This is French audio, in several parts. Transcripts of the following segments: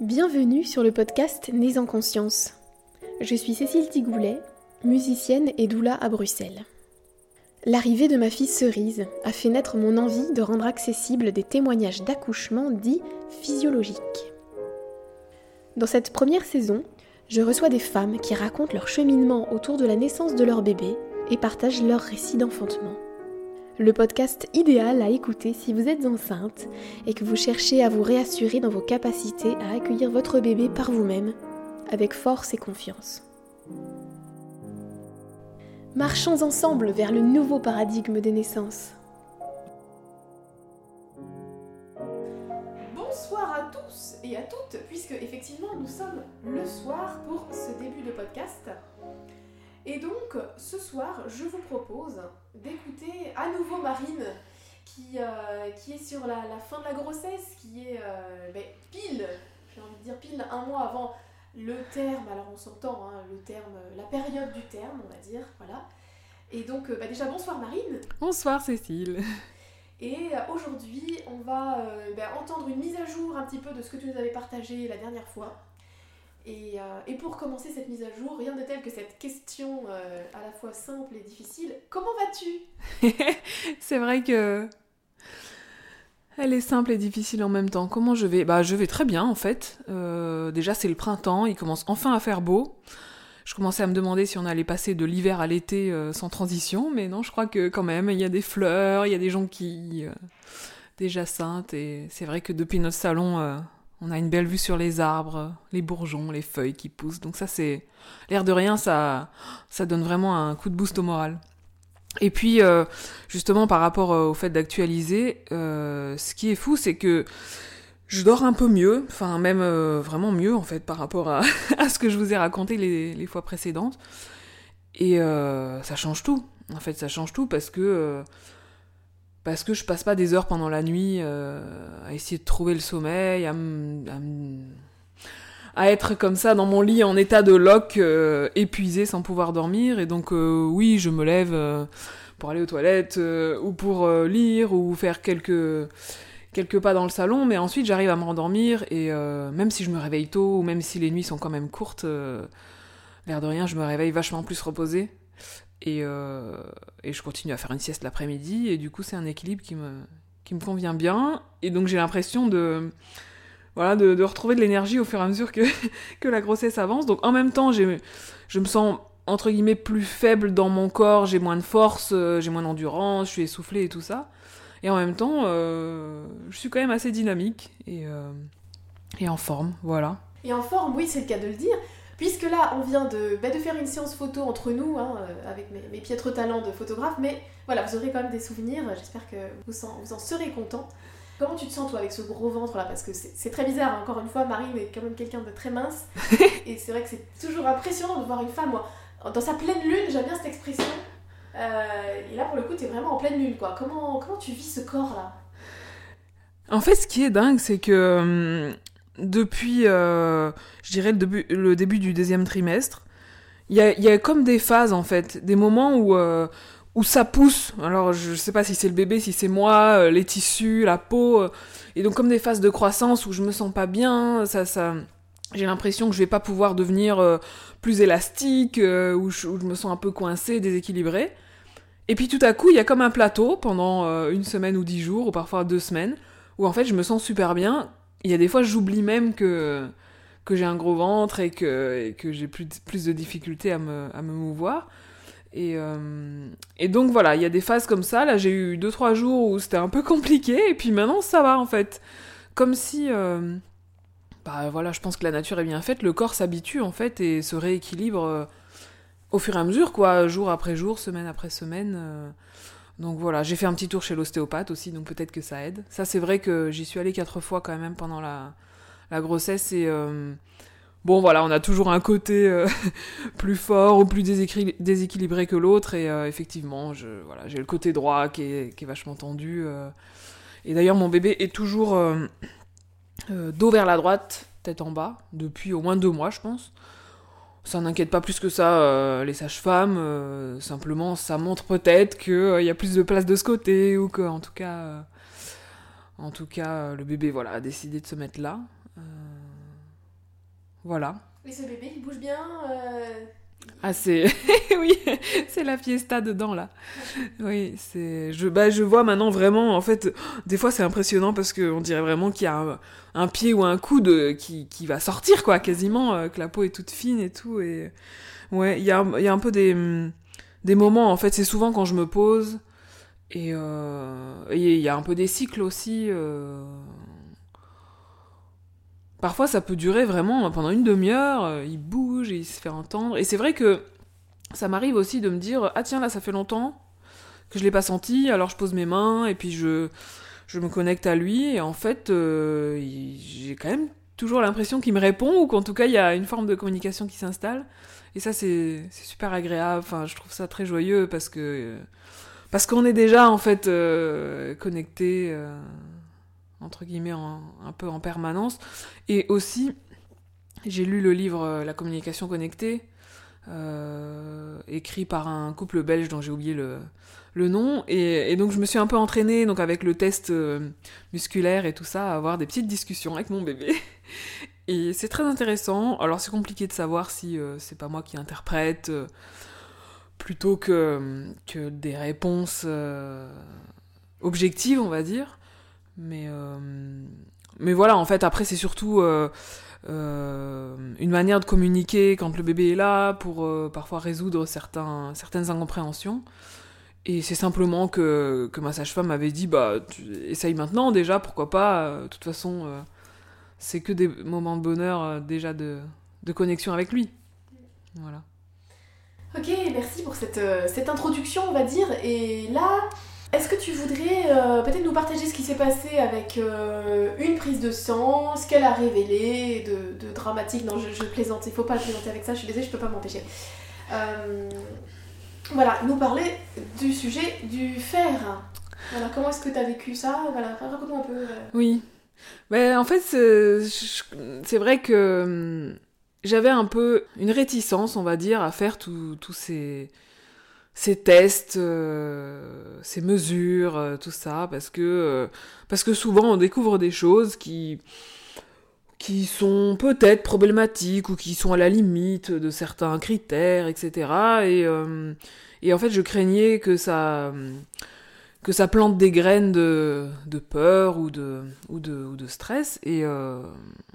Bienvenue sur le podcast Nés en conscience. Je suis Cécile Tigoulet, musicienne et doula à Bruxelles. L'arrivée de ma fille Cerise a fait naître mon envie de rendre accessibles des témoignages d'accouchement dits physiologiques. Dans cette première saison, je reçois des femmes qui racontent leur cheminement autour de la naissance de leur bébé et partagent leur récit d'enfantement. Le podcast idéal à écouter si vous êtes enceinte et que vous cherchez à vous réassurer dans vos capacités à accueillir votre bébé par vous-même, avec force et confiance. Marchons ensemble vers le nouveau paradigme des naissances. Bonsoir à tous et à toutes, puisque effectivement nous sommes le soir pour ce début de podcast. Et donc ce soir, je vous propose d'écouter à nouveau Marine, qui, euh, qui est sur la, fin de la grossesse, qui est euh, ben, pile, j'ai envie de dire pile un mois avant le terme, alors on s'entend, hein, le terme, la période du terme, on va dire, voilà. Et donc, euh, bah, déjà, bonsoir Marine. Bonsoir Cécile. Et aujourd'hui, on va euh, bah, entendre une mise à jour un petit peu de ce que tu nous avais partagé la dernière fois. Et, et pour commencer cette mise à jour, rien de tel que cette question à la fois simple et difficile. Comment vas-tu? C'est vrai que elle est simple et difficile en même temps. Comment je vais? Bah je vais très bien en fait. Euh, déjà c'est le printemps, il commence enfin à faire beau. Je commençais à me demander si on allait passer de l'hiver à l'été euh, sans transition, mais non, je crois que quand même il y a des fleurs, il y a des euh, des jacinthes et c'est vrai que depuis notre salon on a une belle vue sur les arbres, les bourgeons, les feuilles qui poussent. Donc ça c'est l'air de rien, ça ça donne vraiment un coup de boost au moral. Et puis, euh, justement, par rapport euh, au fait d'actualiser, euh, ce qui est fou, c'est que je dors un peu mieux, enfin même vraiment mieux en fait par rapport à, ce que je vous ai raconté les fois précédentes. Et ça change tout. En fait, ça change tout parce que parce que je passe pas des heures pendant la nuit à essayer de trouver le sommeil, à, à, être comme ça dans mon lit en état de lock, épuisé sans pouvoir dormir. Et donc oui, je me lève pour aller aux toilettes euh, ou pour euh, lire ou faire quelques quelques pas dans le salon, mais ensuite j'arrive à me rendormir et euh, même si je me réveille tôt ou même si les nuits sont quand même courtes, l'air de rien, je me réveille vachement plus reposée et, et je continue à faire une sieste l'après-midi et du coup c'est un équilibre qui me qui me convient bien et donc j'ai l'impression de voilà de, retrouver de l'énergie au fur et à mesure que que la grossesse avance. Donc en même temps je me sens entre guillemets plus faible dans mon corps, j'ai moins de force, euh, j'ai moins d'endurance, je suis essoufflée et tout ça. Et en même temps, euh, je suis quand même assez dynamique et, euh, et en forme, voilà. Et en forme, oui, c'est le cas de le dire. Puisque là, on vient de, bah, de faire une séance photo entre nous, hein, avec mes, mes, piètres talents de photographe, mais voilà, vous aurez quand même des souvenirs, j'espère que vous en, vous en serez content. Comment tu te sens toi avec ce gros ventre là? Parce que c'est très bizarre, encore une fois, Marie est quand même quelqu'un de très mince, et c'est vrai que c'est toujours impressionnant de voir une femme, moi, dans sa pleine lune, j'aime bien cette expression. Euh, et là, pour le coup, t'es vraiment en pleine lune, quoi. Comment, comment tu vis ce corps-là En fait, ce qui est dingue, c'est que hum, depuis, euh, je dirais, le début, le début du deuxième trimestre, il y a, y a, comme des phases, en fait. Des moments où, euh, où ça pousse. Alors, je sais pas si c'est le bébé, si c'est moi, les tissus, la peau. et donc, comme des phases de croissance où je me sens pas bien, ça... ça j'ai l'impression que je vais pas pouvoir devenir euh, plus élastique, euh, ou je, me sens un peu coincée, déséquilibrée. Et puis tout à coup, il y a comme un plateau pendant euh, une semaine ou dix jours, ou parfois deux semaines, où en fait je me sens super bien. Il y a des fois, j'oublie même que, que j'ai un gros ventre et que, que j'ai plus, plus de difficultés à me, à me mouvoir. Et, et donc voilà, il y a des phases comme ça. Là, j'ai eu deux trois jours où c'était un peu compliqué, et puis maintenant ça va en fait. Comme si bah voilà, je pense que la nature est bien faite, le corps s'habitue en fait et se rééquilibre euh, au fur et à mesure, quoi, jour après jour, semaine après semaine. Euh. Donc voilà, j'ai fait un petit tour chez l'ostéopathe aussi, donc peut-être que ça aide. Ça, c'est vrai que j'y suis allée quatre fois quand même pendant la, la grossesse et euh, bon voilà, on a toujours un côté plus fort ou plus déséquilibré que l'autre et effectivement, je voilà, j'ai le côté droit qui est, vachement tendu. et d'ailleurs, mon bébé est toujours euh, dos vers la droite, tête en bas, depuis au moins deux mois, je pense. Ça n'inquiète pas plus que ça euh, les sages-femmes. Euh, simplement, ça montre peut-être qu'il y a plus de place de ce côté ou que, en tout cas, en tout cas, le bébé voilà a décidé de se mettre là. voilà. Et ce bébé, il bouge bien euh, Ah, c'est. oui, c'est la fiesta dedans, là. Oui, c'est. Je, bah, je vois maintenant vraiment, en fait, des fois c'est impressionnant parce qu'on dirait vraiment qu'il y a un, pied ou un coude qui, qui va sortir, quoi, quasiment, euh, que la peau est toute fine et tout. Et. Ouais, il y a, y a un peu des, des moments, en fait, c'est souvent quand je me pose. Et euh, il y a un peu des cycles aussi. euh. Parfois, ça peut durer vraiment pendant une demi-heure. euh, Il bouge il se fait entendre. Et c'est vrai que ça m'arrive aussi de me dire Ah, tiens, là, ça fait longtemps que je l'ai pas senti. Alors, je pose mes mains et puis je, je me connecte à lui. Et en fait, euh, j'ai quand même toujours l'impression qu'il me répond ou qu'en tout cas, il y a une forme de communication qui s'installe. Et ça, c'est super agréable. Enfin, je trouve ça très joyeux parce que. Parce qu'on est déjà, en fait, euh, connecté, entre guillemets, un peu en permanence. Et aussi, j'ai lu le livre euh, La communication connectée, euh, écrit par un couple belge dont j'ai oublié le, le nom. Et, donc, je me suis un peu entraînée, donc avec le test euh, musculaire et tout ça, à avoir des petites discussions avec mon bébé. Et c'est très intéressant. Alors, c'est compliqué de savoir si euh, c'est pas moi qui interprète. plutôt que, que des réponses objectives, on va dire. Mais, euh, mais voilà, en fait, après, c'est surtout euh, euh, une manière de communiquer quand le bébé est là pour parfois résoudre certains, certaines incompréhensions. Et c'est simplement que, que ma sage-femme m'avait dit bah, essaye maintenant déjà, pourquoi pas. De toute façon, c'est que des moments de bonheur déjà de, de connexion avec lui. Voilà. Ok, merci pour cette, cette introduction, on va dire. Et là, est-ce que tu voudrais euh, peut-être nous partager ce qui s'est passé avec euh, une prise de sang, ce qu'elle a révélé de, dramatique? Non, je, plaisante, il faut pas plaisanter avec ça, je suis désolée, je peux pas m'empêcher. Euh, voilà, nous parler du sujet du fer. Voilà, comment est-ce que tu as vécu ça? Voilà, raconte-nous un peu. Oui. Ben, en fait, c'est vrai que hum, j'avais un peu une réticence, on va dire, à faire tous ces, ces tests, euh, ces mesures, euh, tout ça, parce que, euh, parce que souvent on découvre des choses qui, qui sont peut-être problématiques ou qui sont à la limite de certains critères, etc. Et, euh, et en fait, je craignais que ça que ça plante des graines de, peur ou de, ou de, ou de stress. Et, euh,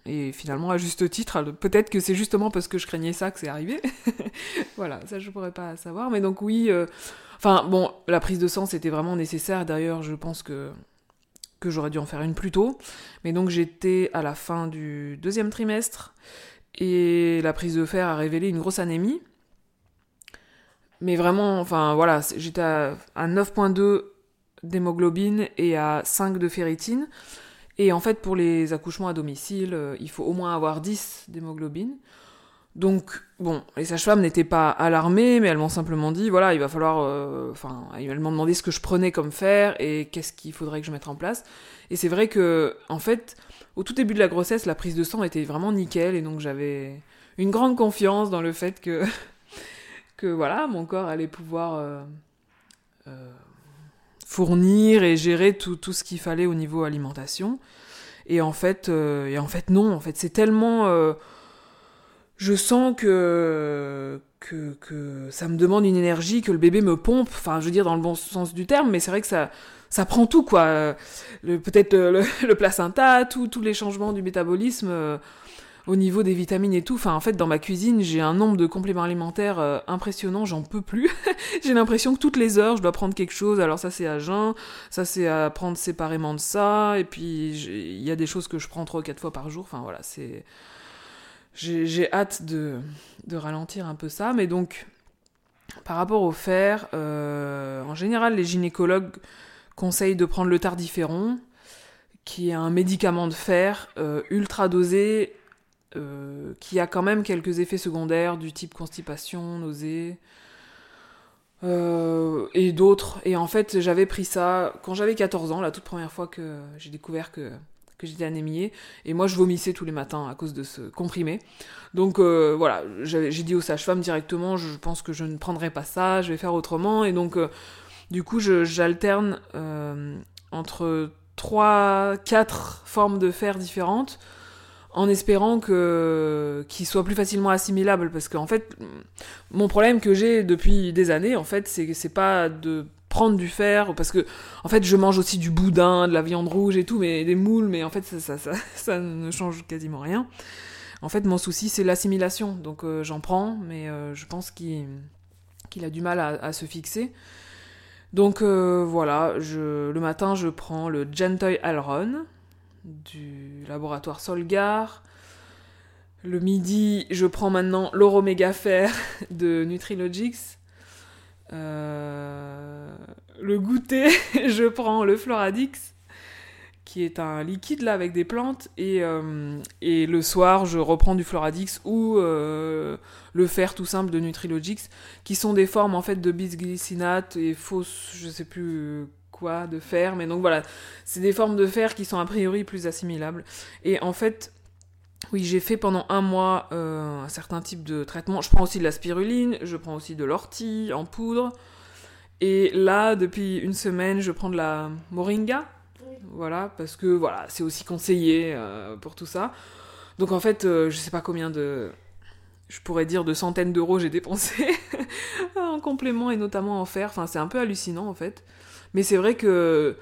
et finalement, à juste titre, peut-être que c'est justement parce que je craignais ça que c'est arrivé. voilà, ça je pourrais pas savoir. Mais donc oui, euh, enfin bon, la prise de sang c'était vraiment nécessaire. D'ailleurs, je pense que que j'aurais dû en faire une plus tôt. Mais donc j'étais à la fin du deuxième trimestre et la prise de fer a révélé une grosse anémie. Mais vraiment, enfin voilà, j'étais à 9.2 d'hémoglobine et à 5 de ferritine. Et en fait, pour les accouchements à domicile, euh, il faut au moins avoir 10 d'hémoglobine. Donc, bon, les sages-femmes n'étaient pas alarmées, mais elles m'ont simplement dit, voilà, il va falloir... euh, Enfin, elles m'ont demandé ce que je prenais comme fer et qu'est-ce qu'il faudrait que je mette en place. Et c'est vrai que, en fait, au tout début de la grossesse, la prise de sang était vraiment nickel, et donc j'avais une grande confiance dans le fait que, que voilà, mon corps allait pouvoir... euh, fournir et gérer tout, tout ce qu'il fallait au niveau alimentation. Et en fait, euh, et en fait non, en fait c'est tellement... euh, je sens que, que, que ça me demande une énergie, que le bébé me pompe, enfin je veux dire dans le bon sens du terme, mais c'est vrai que ça, ça prend tout quoi. Euh, Peut-être le, le, placenta, tous les changements du métabolisme au niveau des vitamines et tout. En fait dans ma cuisine j'ai un nombre de compléments alimentaires euh, impressionnant, j'en peux plus. j'ai l'impression que toutes les heures je dois prendre quelque chose. Alors ça c'est à jeun, ça c'est à prendre séparément de ça, et puis il y a des choses que je prends trois ou quatre fois par jour. Enfin voilà c'est j'ai j'ai hâte de, de ralentir un peu ça, mais donc par rapport au fer, euh, en général les gynécologues conseillent de prendre le tardiféron, qui est un médicament de fer euh, ultra dosé, euh, qui a quand même quelques effets secondaires du type constipation, nausée, euh, et d'autres. Et en fait, j'avais pris ça quand j'avais 14 ans, la toute première fois que j'ai découvert que, que j'étais anémiée. Et moi, je vomissais tous les matins à cause de ce comprimé. Donc euh, voilà, j'ai dit aux sages-femmes directement, je pense que je ne prendrai pas ça, je vais faire autrement. Et donc, du coup, j'alterne entre 3, 4 formes de fer différentes. En espérant que qu'il soit plus facilement assimilable parce qu'en fait mon problème que j'ai depuis des années en fait c'est c'est pas de prendre du fer parce que en fait je mange aussi du boudin de la viande rouge et tout mais des moules mais en fait ça ça, ça, ça ne change quasiment rien. En fait mon souci c'est l'assimilation. Donc euh, j'en prends mais euh, je pense qu'il qu'il a du mal à, à se fixer. Donc euh, voilà je, le matin je prends le Gentoy Alron du laboratoire Solgar. Le midi je prends maintenant l'Oroméga Fer de Nutrilogics. Euh, le goûter, je prends le Floradix, qui est un liquide là avec des plantes, et, euh, le soir, je reprends du Floradix ou euh, le fer tout simple de Nutrilogix, qui sont des formes en fait de bisglycinate et fausses, je sais plus quoi, de fer, mais donc voilà, c'est des formes de fer qui sont a priori plus assimilables. Et en fait, oui, j'ai fait pendant un mois euh, un certain type de traitement. Je prends aussi de la spiruline, je prends aussi de l'ortie en poudre. Et là, depuis une semaine, je prends de la moringa. Voilà, parce que voilà, c'est aussi conseillé euh, pour tout ça. Donc en fait, euh, je sais pas combien de. Je pourrais dire de centaines d'euros j'ai dépensé en complément et notamment en fer. Enfin, c'est un peu hallucinant en fait. Mais c'est vrai que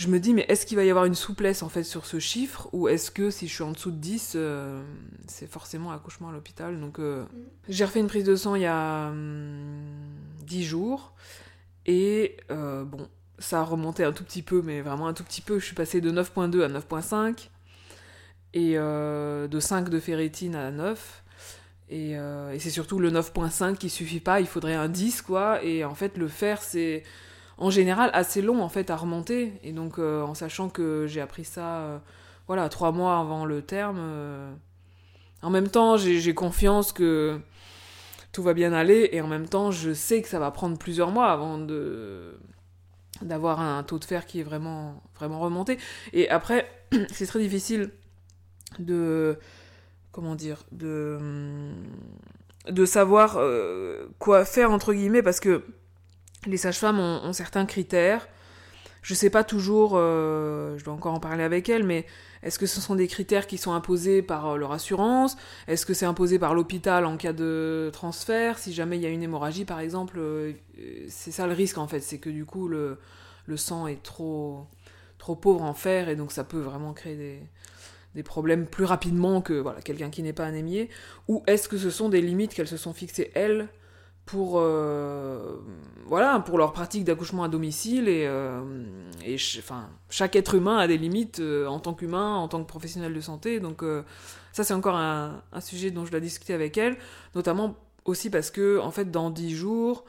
je me dis, mais est-ce qu'il va y avoir une souplesse en fait sur ce chiffre ou est-ce que si je suis en dessous de 10, euh, c'est forcément accouchement à l'hôpital Donc euh, mm. j'ai refait une prise de sang il y a hum, 10 jours et euh, bon, ça a remonté un tout petit peu, mais vraiment un tout petit peu. Je suis passée de 9.2 à 9.5 et euh, de 5 de ferritine à 9. Et, et c'est surtout le 9.5 qui suffit pas, il faudrait un 10 quoi. Et en fait, le fer, c'est en général assez long en fait à remonter. Et donc euh, en sachant que j'ai appris ça euh, voilà trois mois avant le terme, euh, en même temps j'ai confiance que tout va bien aller et en même temps je sais que ça va prendre plusieurs mois avant de d'avoir un taux de fer qui est vraiment vraiment remonté. Et après c'est très difficile de comment dire de de savoir quoi faire entre guillemets parce que les sages-femmes ont, certains critères. Je sais pas toujours, euh, je dois encore en parler avec elles, mais est-ce que ce sont des critères qui sont imposés par euh, leur assurance? Est-ce que c'est imposé par l'hôpital en cas de transfert? Si jamais il y a une hémorragie, par exemple, euh, c'est ça le risque en fait, c'est que du coup le, le sang est trop, trop pauvre en fer et donc ça peut vraiment créer des, des problèmes plus rapidement que voilà, quelqu'un qui n'est pas anémié. Ou est-ce que ce sont des limites qu'elles se sont fixées elles pour euh, voilà pour leur pratique d'accouchement à domicile et, euh, enfin chaque être humain a des limites euh, en tant qu'humain en tant que professionnel de santé. Donc ça c'est encore un, sujet dont je dois discuter avec elle notamment aussi parce que en fait dans 10 jours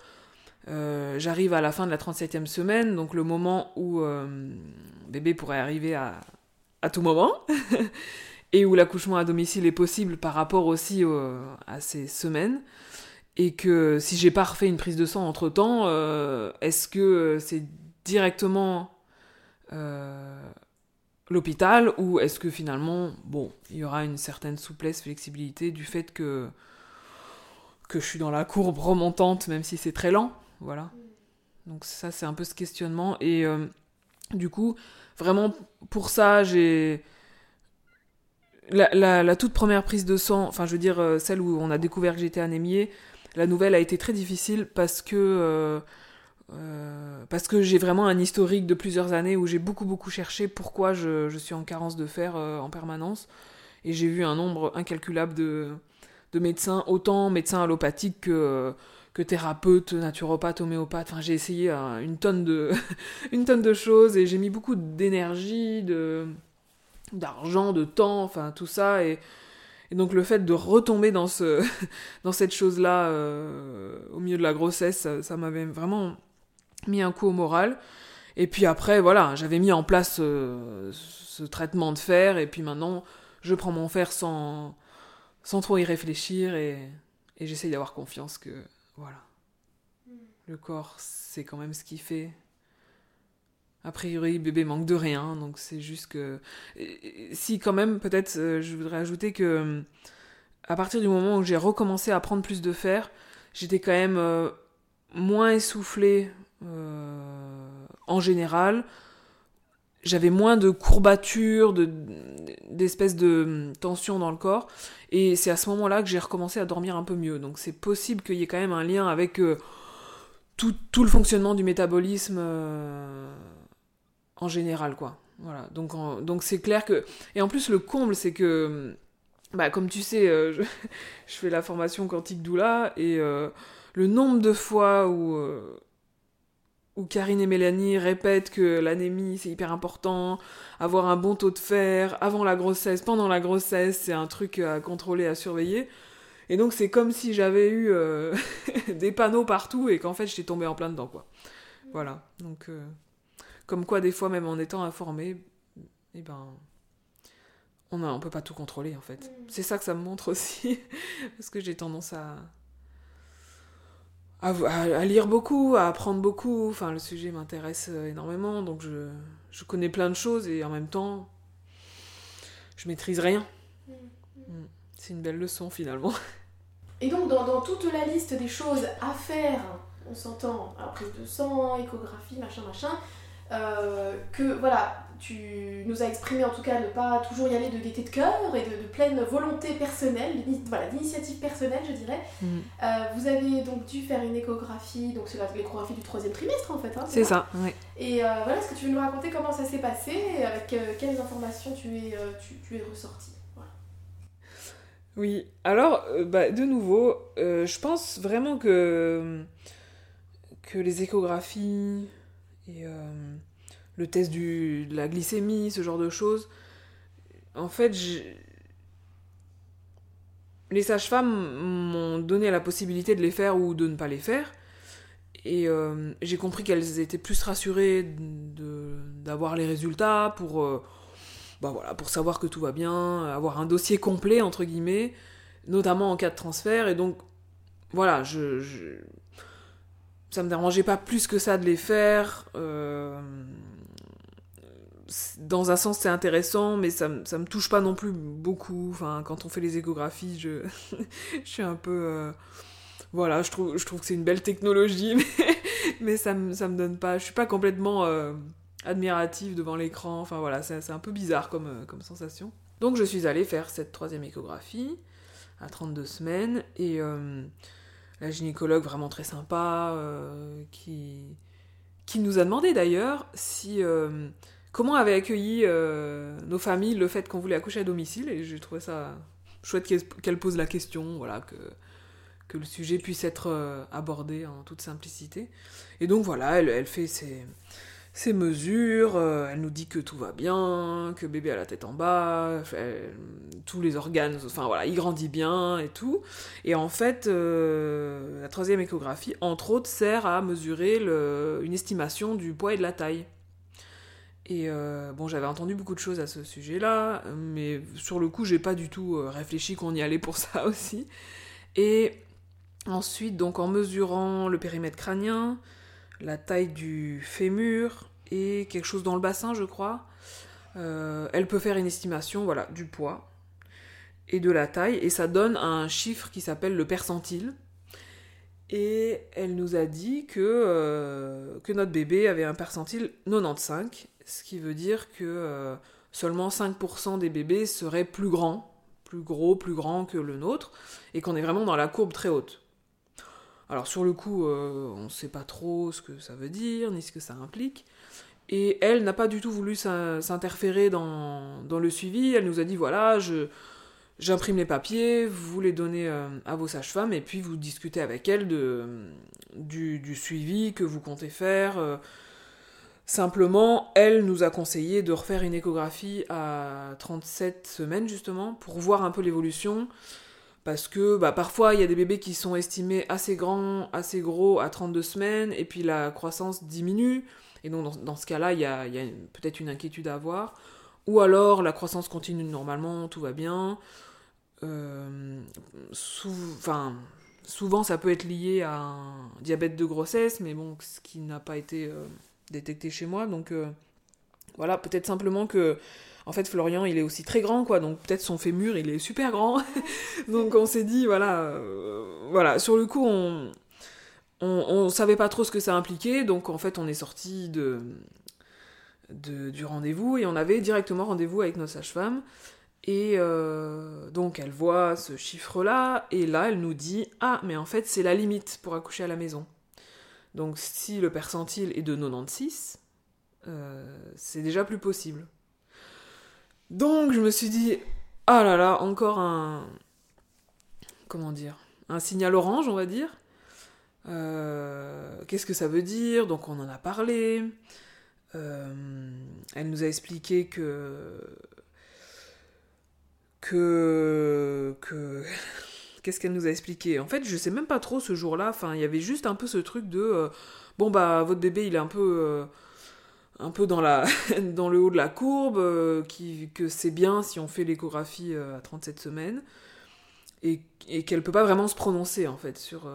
j'arrive à la fin de la 37e semaine donc le moment où bébé pourrait arriver à, à tout moment et où l'accouchement à domicile est possible par rapport aussi à ces semaines et que si j'ai pas refait une prise de sang entre temps, euh, est-ce que c'est directement euh, l'hôpital ou est-ce que finalement, bon, il y aura une certaine souplesse, flexibilité du fait que que je suis dans la courbe remontante, même si c'est très lent, voilà. Donc ça, c'est un peu ce questionnement et euh, du coup, vraiment pour ça, j'ai la, toute première prise de sang, enfin je veux dire celle où on a découvert que j'étais anémiée, la nouvelle a été très difficile parce que euh, euh, parce que j'ai vraiment un historique de plusieurs années où j'ai beaucoup beaucoup cherché pourquoi je, suis en carence de fer euh, en permanence et j'ai vu un nombre incalculable de, de médecins, autant médecins allopathiques que thérapeutes, naturopathes, homéopathes. J'ai essayé euh, une tonne de choses et j'ai mis beaucoup d'énergie, de d'argent, de temps, enfin tout ça et donc le fait de retomber dans, ce, dans cette chose-là euh, au milieu de la grossesse, ça, ça m'avait vraiment mis un coup au moral. Et puis après, voilà, j'avais mis en place euh, ce traitement de fer, et puis maintenant, je prends mon fer sans, sans trop y réfléchir, et, et j'essaye d'avoir confiance que, voilà, le corps, c'est quand même ce qu'il fait. A priori, bébé manque de rien, donc c'est juste que. Si, quand même, peut-être, euh, je voudrais ajouter que. À partir du moment où j'ai recommencé à prendre plus de fer, j'étais quand même euh, moins essoufflée euh, en général. j'avais moins de courbatures, de, d'espèces de tension dans le corps. Et c'est à ce moment-là que j'ai recommencé à dormir un peu mieux. Donc c'est possible qu'il y ait quand même un lien avec tout, le fonctionnement du métabolisme en général, quoi. Voilà. Donc, donc c'est clair que. Et en plus, le comble, c'est que. Bah, comme tu sais, euh, je, fais la formation quantique doula et le nombre de fois où où Karine et Mélanie répètent que l'anémie c'est hyper important, avoir un bon taux de fer avant la grossesse, pendant la grossesse, c'est un truc à contrôler, à surveiller. Et donc c'est comme si j'avais eu euh, des panneaux partout et qu'en fait j'étais tombée en plein dedans quoi. Voilà. Donc euh, comme quoi des fois même en étant informée, eh ben on a, on peut pas tout contrôler en fait. Mm. C'est ça que ça me montre aussi parce que j'ai tendance à à, lire beaucoup, à apprendre beaucoup. Enfin, le sujet m'intéresse euh, énormément, donc je, je, connais plein de choses et en même temps, je maîtrise rien. Mm. Mm. C'est une belle leçon finalement. Et donc, dans, dans, toute la liste des choses à faire, on s'entend, prise de sang, échographie, machin, machin, euh, que voilà, tu nous as exprimé en tout cas ne pas toujours y aller de gaieté de cœur et de, pleine volonté personnelle, voilà, d'initiative personnelle, je dirais. Mm. Euh, vous avez donc dû faire une échographie, donc c'est l'échographie du troisième trimestre en fait. Hein, c'est ça, oui. Et euh, voilà, est-ce que tu veux nous raconter comment ça s'est passé et avec quelles informations tu es, tu, tu es ressorti? Oui, alors, bah, de nouveau, je pense vraiment que, que les échographies et euh, le test du, de la glycémie, ce genre de choses. En fait, les sages-femmes m'ont donné la possibilité de les faire ou de ne pas les faire. Et euh, j'ai compris qu'elles étaient plus rassurées d'avoir les résultats pour, euh, bah voilà, pour savoir que tout va bien, avoir un dossier complet, entre guillemets, notamment en cas de transfert. Et donc, voilà, je, ça me dérangeait pas plus que ça de les faire. Euh, dans un sens, c'est intéressant, mais ça, ça me touche pas non plus beaucoup. Enfin, quand on fait les échographies, je, suis un peu. Euh, voilà, je trouve, que c'est une belle technologie, mais, ça, me, me donne pas. Je suis pas complètement euh, admirative devant l'écran. Enfin, voilà, c'est un peu bizarre comme, comme sensation. Donc, je suis allée faire cette troisième échographie à 32 semaines et la gynécologue vraiment très sympa, euh, qui, qui nous a demandé d'ailleurs si euh, comment avait accueilli euh, nos familles le fait qu'on voulait accoucher à domicile, et j'ai trouvé ça chouette qu'elle pose la question, voilà, que, le sujet puisse être abordé en toute simplicité. Et donc voilà, elle fait ses, ses mesures, euh, elle nous dit que tout va bien, que bébé a la tête en bas, tous les organes, enfin voilà, il grandit bien et tout. Et en fait, euh, la troisième échographie, entre autres, sert à mesurer une estimation du poids et de la taille. Et euh, bon, j'avais entendu beaucoup de choses à ce sujet-là, mais sur le coup, j'ai pas du tout réfléchi qu'on y allait pour ça aussi. Et ensuite, donc en mesurant le périmètre crânien, la taille du fémur et quelque chose dans le bassin, je crois. Euh, elle peut faire une estimation voilà, du poids et de la taille, et ça donne un chiffre qui s'appelle le percentile. Et elle nous a dit que, euh, que notre bébé avait un percentile 95, ce qui veut dire que euh, seulement 5% des bébés seraient plus grands, plus gros, plus grands que le nôtre, et qu'on est vraiment dans la courbe très haute. Alors sur le coup, euh, on ne sait pas trop ce que ça veut dire, ni ce que ça implique. Et elle n'a pas du tout voulu s'interférer dans, le suivi. Elle nous a dit, voilà, j'imprime les papiers, vous les donnez euh, à vos sages-femmes, et puis vous discutez avec elles du, suivi que vous comptez faire. Euh. Simplement, elle nous a conseillé de refaire une échographie à 37 semaines, justement, pour voir un peu l'évolution parce que bah, parfois il y a des bébés qui sont estimés assez grands, assez gros à 32 semaines, et puis la croissance diminue, et donc dans, ce cas-là, il y a, peut-être une inquiétude à avoir. Ou alors la croissance continue normalement, tout va bien. Euh, souvent ça peut être lié à un diabète de grossesse, mais bon, ce qui n'a pas été euh, détecté chez moi, donc euh, voilà, peut-être simplement que en fait, Florian, il est aussi très grand, quoi. Donc peut-être son fémur, il est super grand. donc on s'est dit, voilà, euh, voilà. Sur le coup, on, on, savait pas trop ce que ça impliquait. Donc en fait, on est sorti de du rendez-vous et on avait directement rendez-vous avec notre sage-femme. Et euh, donc elle voit ce chiffre-là et là elle nous dit Ah, mais en fait c'est la limite pour accoucher à la maison. Donc si le percentile est de 96, euh, c'est déjà plus possible. Donc je me suis dit Ah là là, encore un. Comment dire Un signal orange, on va dire. Euh, qu'est-ce que ça veut dire? Donc on en a parlé. elle nous a expliqué que que que qu'est-ce qu'elle nous a expliqué? En fait, je sais même pas trop ce jour-là. Enfin, il y avait juste un peu ce truc de euh, bon bah votre bébé il est un peu euh, un peu dans le haut de la courbe, euh, qui, que c'est bien si on fait l'échographie à 37 semaines et, et qu'elle peut pas vraiment se prononcer en fait sur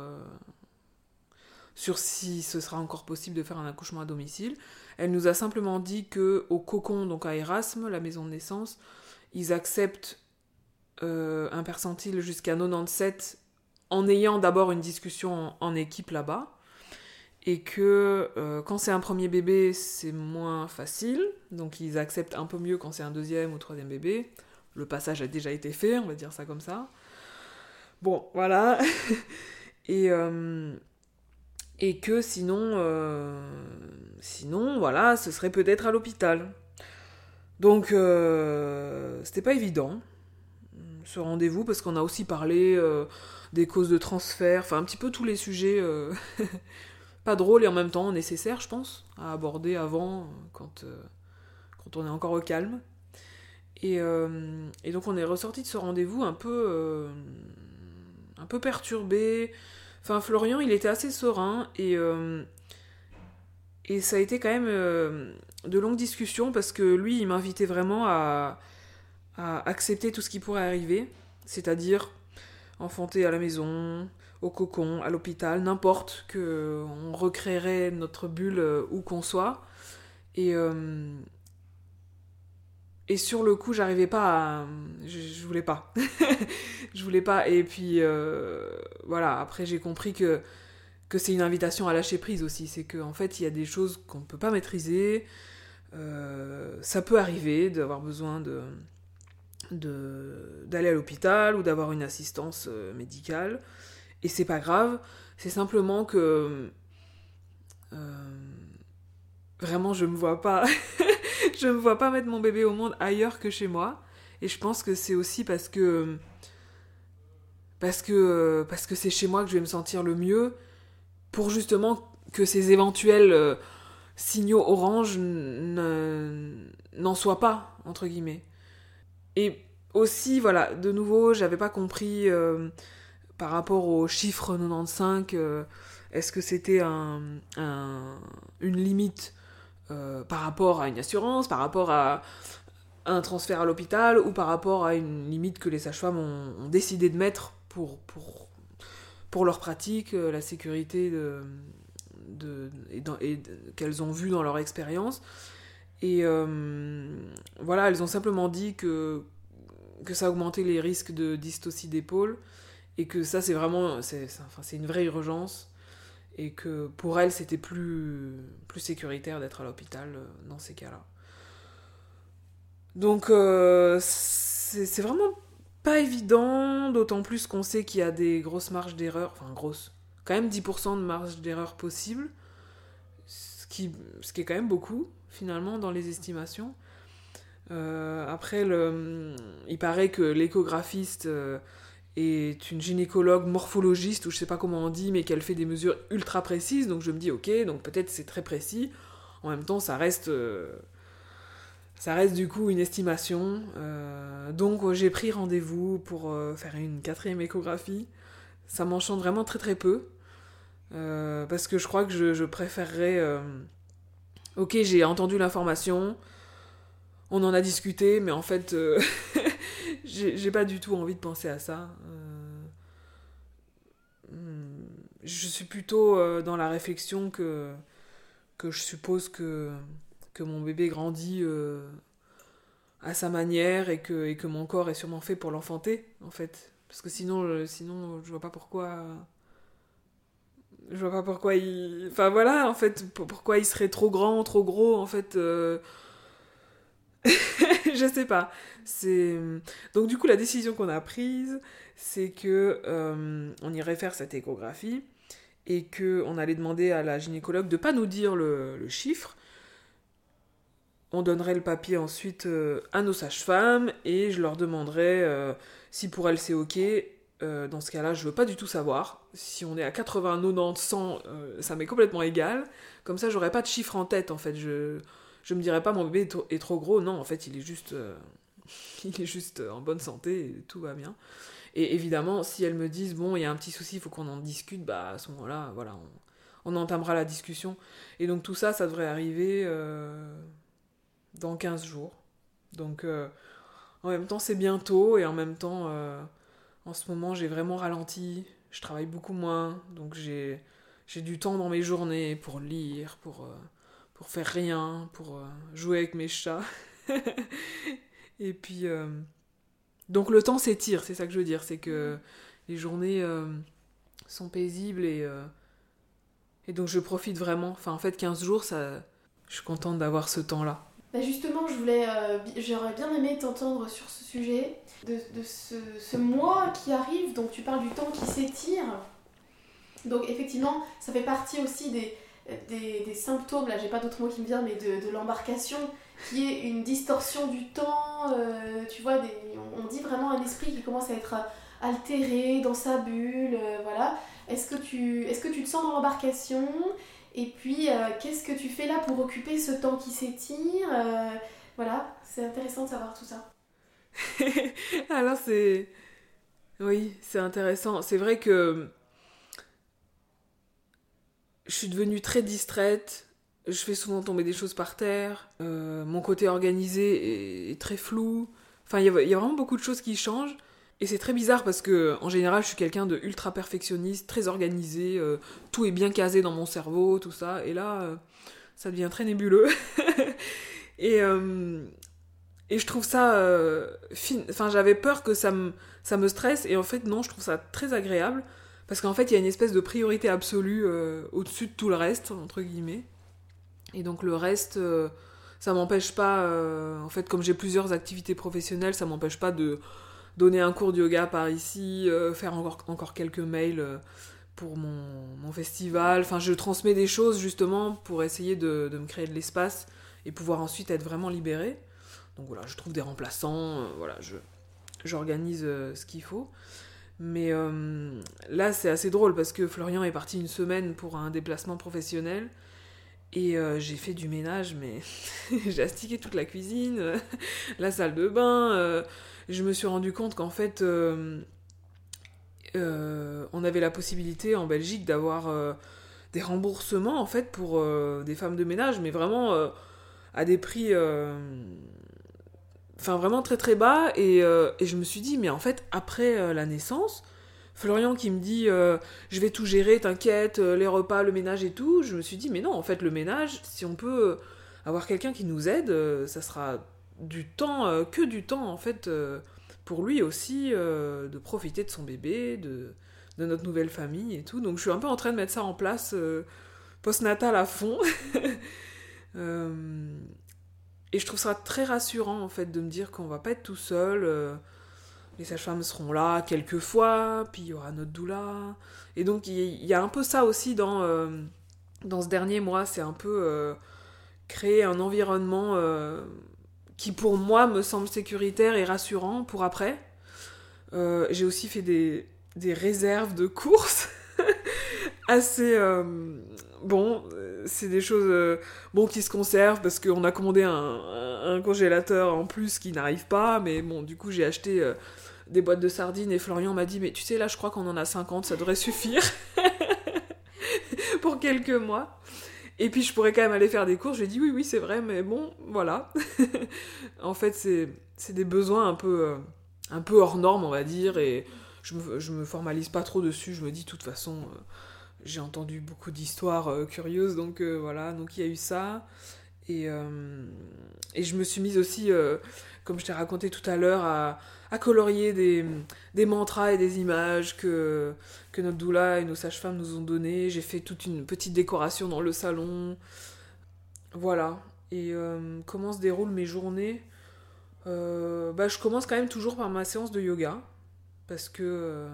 sur si ce sera encore possible de faire un accouchement à domicile. Elle nous a simplement dit que au cocon donc à Erasme, la maison de naissance, ils acceptent euh, un percentile jusqu'à 97 en ayant d'abord une discussion en, équipe là-bas. Et que euh, quand c'est un premier bébé, c'est moins facile. Donc ils acceptent un peu mieux quand c'est un deuxième ou troisième bébé. Le passage a déjà été fait, on va dire ça comme ça. Bon, voilà. et, euh, et que sinon, sinon, voilà, ce serait peut-être à l'hôpital. Donc, c'était pas évident ce rendez-vous parce qu'on a aussi parlé euh, des causes de transfert, enfin un petit peu tous les sujets euh, pas drôles et en même temps nécessaires, je pense, à aborder avant quand, euh, quand on est encore au calme. Et, et donc on est ressorti de ce rendez-vous un peu un peu perturbé. Enfin Florian, il était assez serein et et ça a été quand même de longues discussions parce que lui, il m'invitait vraiment à à accepter tout ce qui pourrait arriver, c'est-à-dire enfanter à la maison, au cocon, à l'hôpital, n'importe, que on recréerait notre bulle euh, où qu'on soit. Et, euh, et sur le coup, j'arrivais pas à. Je, voulais pas. je voulais pas. Et puis, euh, voilà, après, j'ai compris que, que c'est une invitation à lâcher prise aussi. C'est qu'en en fait, il y a des choses qu'on ne peut pas maîtriser. ça peut arriver d'avoir besoin de d'aller à l'hôpital ou d'avoir une assistance médicale. Et c'est pas grave, c'est simplement que euh, vraiment je me vois pas je me vois pas mettre mon bébé au monde ailleurs que chez moi. Et je pense que c'est aussi parce que parce que parce que c'est chez moi que je vais me sentir le mieux pour justement que ces éventuels euh, signaux orange n'en soient pas entre guillemets. Et aussi, voilà, de nouveau, j'avais pas compris euh, par rapport au chiffre 95, euh, est-ce que c'était un, une limite euh, par rapport à une assurance, par rapport à un transfert à l'hôpital ou par rapport à une limite que les sages-femmes ont, décidé de mettre pour, pour, pour leur pratique, la sécurité qu'elles ont vu dans leur expérience? Et voilà, elles ont simplement dit que, que ça augmentait les risques de dystocie d'épaule et que ça c'est vraiment c'est enfin, une vraie urgence et que pour elle c'était plus plus sécuritaire d'être à l'hôpital euh, dans ces cas-là. Donc euh, c'est vraiment pas évident, d'autant plus qu'on sait qu'il y a des grosses marges d'erreur, enfin grosses, quand même 10% de marge d'erreur possible, ce qui, ce qui est quand même beaucoup finalement dans les estimations. Euh, après, il paraît que l'échographiste est une gynécologue morphologiste, ou je sais pas comment on dit, mais qu'elle fait des mesures ultra précises. Donc je me dis, ok, donc peut-être c'est très précis. En même temps, ça reste, euh, ça reste du coup une estimation. donc j'ai pris rendez-vous pour faire une quatrième échographie. Ça m'enchante vraiment très très peu. parce que je crois que je, préférerais. ok, j'ai entendu l'information on en a discuté, mais en fait, euh, j'ai pas du tout envie de penser à ça. Euh, hmm, je suis plutôt euh, dans la réflexion que, que je suppose que, que mon bébé grandit à sa manière et que, et que mon corps est sûrement fait pour l'enfanter, en fait. Parce que sinon, sinon, je vois pas pourquoi. Je vois pas pourquoi il. Enfin voilà, en fait, pourquoi il serait trop grand, trop gros, en fait je sais pas. C'est donc du coup la décision qu'on a prise, c'est que euh, on irait faire cette échographie et que on allait demander à la gynécologue de pas nous dire le, chiffre. On donnerait le papier ensuite euh, à nos sages-femmes et je leur demanderais euh, si pour elles c'est ok. dans ce cas-là, je veux pas du tout savoir. Si on est à 80, 90, 100, ça m'est complètement égal. Comme ça, j'aurais pas de chiffre en tête en fait. Je je me dirais pas mon bébé est trop, gros. Non, en fait, il est juste il est juste en bonne santé tout va bien. Et évidemment, si elles me disent, bon, il y a un petit souci, il faut qu'on en discute, bah à ce moment-là, voilà, on, entamera la discussion. Et donc tout ça, ça devrait arriver euh, dans 15 jours. Donc euh, en même temps, c'est bientôt, et en même temps, euh, en ce moment, j'ai vraiment ralenti, je travaille beaucoup moins, donc j'ai du temps dans mes journées pour lire, pour, pour faire rien, pour jouer avec mes chats. Et puis, euh, donc le temps s'étire, c'est ça que je veux dire, c'est que les journées euh, sont paisibles et, euh, et donc je profite vraiment. Enfin, en fait, 15 jours, ça, je suis contente d'avoir ce temps-là. Bah justement, je voulais, j'aurais bien aimé t'entendre sur ce sujet, de, de ce, ce, mois qui arrive, donc tu parles du temps qui s'étire. Donc effectivement, ça fait partie aussi des, des, des symptômes, là j'ai pas d'autres mots qui me viennent, mais de, de l'embarcation qui est une distorsion du temps, euh, tu vois, on, dit vraiment un esprit qui commence à être altéré dans sa bulle, euh, voilà. Est-ce que, tu, est que tu te sens dans l'embarcation? Et puis, euh, qu'est-ce que tu fais là pour occuper ce temps qui s'étire Voilà, c'est intéressant de savoir tout ça. Alors, c'est... Oui, c'est intéressant. C'est vrai que je suis devenue très distraite je fais souvent tomber des choses par terre. Euh, mon côté organisé est, très flou. Enfin, il y, a vraiment beaucoup de choses qui changent. Et c'est très bizarre parce que, en général, je suis quelqu'un de ultra perfectionniste, très organisé. Euh, tout est bien casé dans mon cerveau, tout ça. Et là, euh, ça devient très nébuleux. et, et je trouve ça. Enfin, j'avais peur que ça ça me stresse. Et en fait, non, je trouve ça très agréable. Parce qu'en fait, il y a une espèce de priorité absolue au-dessus de tout le reste, entre guillemets. Et donc le reste, euh, ça m'empêche pas, euh, en fait, comme j'ai plusieurs activités professionnelles, ça m'empêche pas de donner un cours de yoga par ici, euh, faire encore, encore quelques mails pour mon, festival. Enfin, je transmets des choses justement pour essayer de, me créer de l'espace et pouvoir ensuite être vraiment libérée. Donc voilà, je trouve des remplaçants, voilà, je, j'organise ce qu'il faut. Mais là, c'est assez drôle parce que Florian est parti une semaine pour un déplacement professionnel. Et euh, j'ai fait du ménage, mais j'ai astiqué toute la cuisine, la salle de bain. Euh, je me suis rendu compte qu'en fait, euh, on avait la possibilité en Belgique d'avoir des remboursements en fait pour des femmes de ménage, mais vraiment à des prix, enfin vraiment très très bas. Et, et, je me suis dit, mais en fait, après la naissance, Florian qui me dit euh, je vais tout gérer, t'inquiète, euh, les repas, le ménage et tout. Je me suis dit mais non, en fait le ménage, si on peut euh, avoir quelqu'un qui nous aide, ça sera du temps, que du temps en fait pour lui aussi de profiter de son bébé, de, de, notre nouvelle famille et tout. Donc je suis un peu en train de mettre ça en place post-natal à fond. et je trouve ça très rassurant en fait de me dire qu'on va pas être tout seul les sages-femmes seront là quelques fois, puis il y aura notre doula. Et donc il y, a un peu ça aussi dans, euh, dans ce dernier mois, c'est un peu euh, créer un environnement euh, qui pour moi me semble sécuritaire et rassurant pour après. J'ai aussi fait des, des, réserves de courses assez... bon, c'est des choses bon, qui se conservent parce qu'on a commandé un, congélateur en plus qui n'arrive pas, mais bon, du coup j'ai acheté des boîtes de sardines et Florian m'a dit mais tu sais là je crois qu'on en a 50, ça devrait suffire pour quelques mois. Et puis je pourrais quand même aller faire des courses. J'ai dit oui oui c'est vrai mais bon voilà. en fait c'est des besoins un peu euh, un peu hors normes on va dire et je me, formalise pas trop dessus. Je me dis de toute façon euh, j'ai entendu beaucoup d'histoires euh, curieuses donc voilà donc il y a eu ça. Et, et je me suis mise aussi, comme je t'ai raconté tout à l'heure, à, colorier des, des, mantras et des images que, que notre doula et nos sages-femmes nous ont données. J'ai fait toute une petite décoration dans le salon. Voilà. Et euh, comment se déroulent mes journées? Euh, bah, Je commence quand même toujours par ma séance de yoga, parce que euh,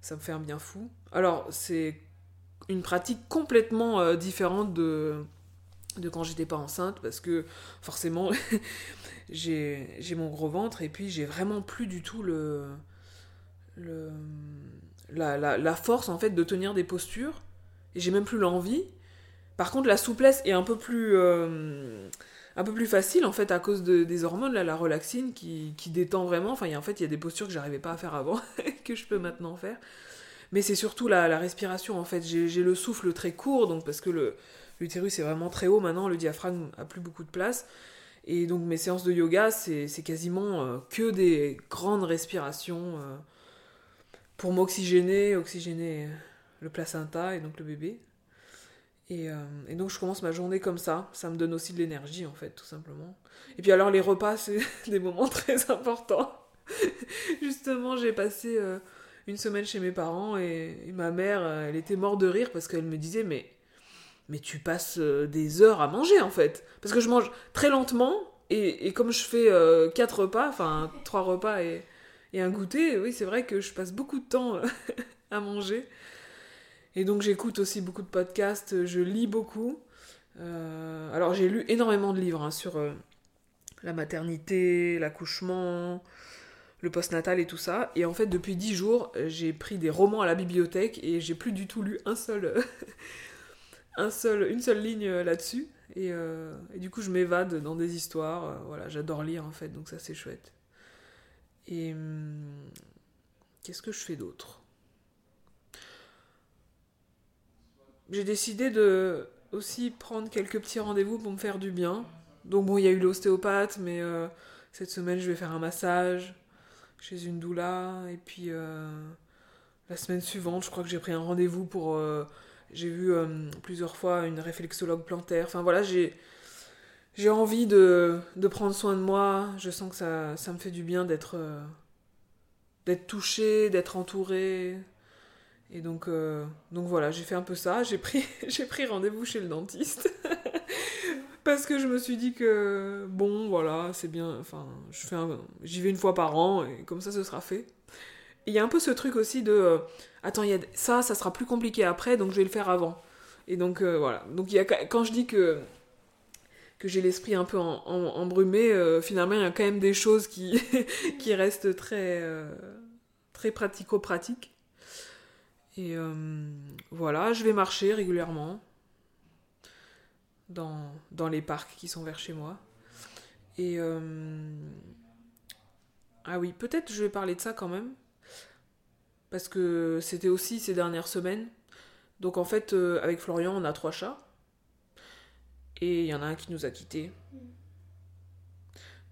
ça me fait un bien fou. Alors, c'est une pratique complètement euh, différente de, de quand j'étais pas enceinte, parce que forcément, j'ai mon gros ventre, et puis j'ai vraiment plus du tout le, le, la, la, la force, en fait, de tenir des postures, et j'ai même plus l'envie. Par contre, la souplesse est un peu plus un peu plus facile en fait à cause de, des hormones, là, la relaxine qui, qui détend vraiment. Enfin, y a, en fait, il y a des postures que j'arrivais pas à faire avant, que je peux maintenant faire. Mais c'est surtout la, respiration en fait. J'ai le souffle très court, donc parce que l'utérus est vraiment très haut maintenant, le diaphragme a plus beaucoup de place. Et donc mes séances de yoga, c'est quasiment euh, que des grandes respirations euh, pour m'oxygéner, oxygéner le placenta et donc le bébé. Et, euh, donc je commence ma journée comme ça. Ça me donne aussi de l'énergie en fait, tout simplement. Et puis alors les repas, c'est des moments très importants. Justement, j'ai passé euh, une semaine chez mes parents et, ma mère, euh, elle était morte de rire parce qu'elle me disait mais tu passes euh, des heures à manger en fait. Parce que je mange très lentement et, comme je fais euh, quatre repas, enfin trois repas et, un goûter, oui c'est vrai que je passe beaucoup de temps à manger. Et donc j'écoute aussi beaucoup de podcasts, je lis beaucoup. Alors j'ai lu énormément de livres hein, sur la maternité, l'accouchement, le postnatal et tout ça. Et en fait depuis dix jours, j'ai pris des romans à la bibliothèque et j'ai plus du tout lu un seul, un seul, une seule ligne là-dessus. Et, euh, et, du coup je m'évade dans des histoires. voilà, j'adore lire en fait, donc ça c'est chouette. Et hum, qu'est-ce que je fais d'autre? J'ai décidé de aussi prendre quelques petits rendez-vous pour me faire du bien. Donc bon, il y a eu l'ostéopathe, mais euh, cette semaine, je vais faire un massage chez une doula. Et puis euh, la semaine suivante, je crois que j'ai pris un rendez-vous pour... Euh, j'ai vu euh, plusieurs fois une réflexologue plantaire. Enfin voilà, j'ai... J'ai envie de, de prendre soin de moi. Je sens que ça, me fait du bien d'être d'être touchée, d'être entourée, et donc, donc voilà, j'ai fait un peu ça. J'ai pris, j'ai pris rendez-vous chez le dentiste. Parce que je me suis dit que, bon, voilà, c'est bien. Enfin, je fais j'y vais une fois par an et comme ça, ce sera fait. Il y a un peu ce truc aussi de. Euh, attends, y a, ça, ça sera plus compliqué après, donc je vais le faire avant. Et donc, euh, voilà. Donc, y a, quand je dis que que j'ai l'esprit un peu embrumé, euh, finalement, il y a quand même des choses qui, qui restent très, très pratico-pratiques. Et euh, voilà, je vais marcher régulièrement dans, dans les parcs qui sont vers chez moi. Et euh, ah oui, peut-être je vais parler de ça quand même. Parce que c'était aussi ces dernières semaines. Donc en fait, euh, avec Florian, on a trois chats. Et il y en a un qui nous a quittés.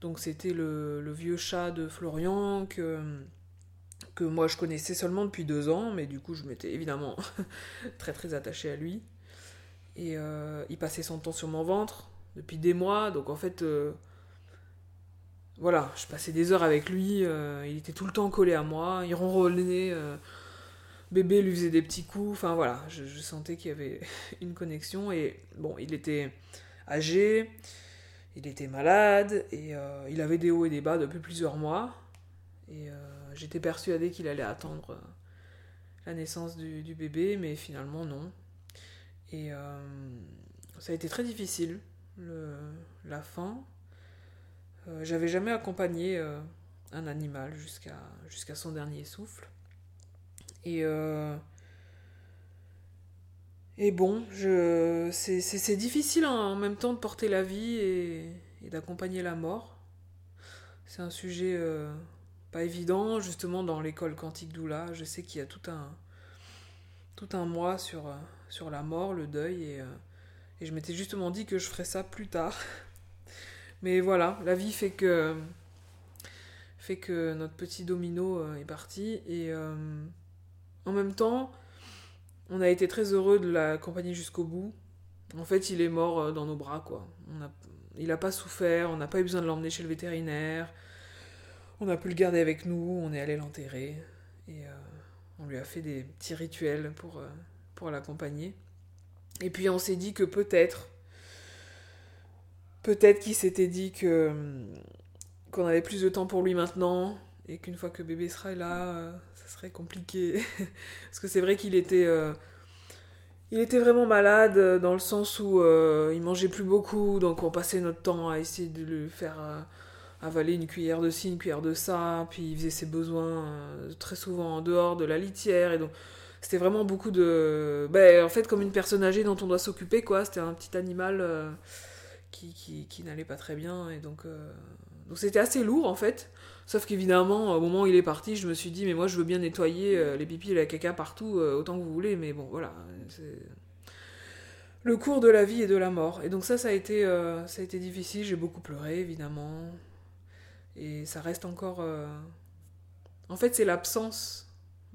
Donc c'était le, le, vieux chat de Florian que que moi je connaissais seulement depuis deux ans, mais du coup je m'étais évidemment très très attachée à lui. Et euh, il passait son temps sur mon ventre depuis des mois, donc en fait, euh, voilà, je passais des heures avec lui, euh, il était tout le temps collé à moi, il ronronnait, bébé lui faisait des petits coups, enfin voilà, je, sentais qu'il y avait une connexion, et bon, il était âgé, il était malade, et il avait des hauts et des bas depuis plusieurs mois, et j'étais persuadée qu'il allait attendre la naissance du, bébé, mais finalement non. Et euh, ça a été très difficile, le, la fin. Euh, J'avais jamais accompagné euh, un animal jusqu'à son dernier souffle. Et, et bon, c'est difficile en même temps de porter la vie et, d'accompagner la mort. C'est un sujet pas évident, justement dans l'école quantique d'Oula. Je sais qu'il y a tout un, tout un mois sur, sur la mort, le deuil, et, et je m'étais justement dit que je ferais ça plus tard. Mais voilà, la vie fait que, fait que notre petit domino est parti, et euh, en même temps, on a été très heureux de l'accompagner jusqu'au bout. En fait, il est mort dans nos bras, quoi. On a, il n'a pas souffert, on n'a pas eu besoin de l'emmener chez le vétérinaire. On a pu le garder avec nous, on est allé l'enterrer et euh, on lui a fait des petits rituels pour, euh, pour l'accompagner. Et puis on s'est dit que peut-être, peut-être qu'il s'était dit que qu'on avait plus de temps pour lui maintenant et qu'une fois que bébé sera là, ça serait compliqué. Parce que c'est vrai qu'il était, il était vraiment malade dans le sens où il mangeait plus beaucoup, donc on passait notre temps à essayer de le faire avaler une cuillère de ci, une cuillère de ça, puis il faisait ses besoins très souvent en dehors de la litière et donc c'était vraiment beaucoup de. Ben, en fait, comme une personne âgée dont on doit s'occuper, quoi. C'était un petit animal euh, qui, qui, qui n'allait pas très bien. Et donc, euh, donc c'était assez lourd, en fait. Sauf qu'évidemment, au moment où il est parti, je me suis dit, mais moi, je veux bien nettoyer euh, les pipis et la caca partout, autant que vous voulez. Mais bon, voilà. C'est le cours de la vie et de la mort. Et donc ça, ça a été, ça a été difficile. J'ai beaucoup pleuré, évidemment. Et ça reste encore... En fait, c'est l'absence,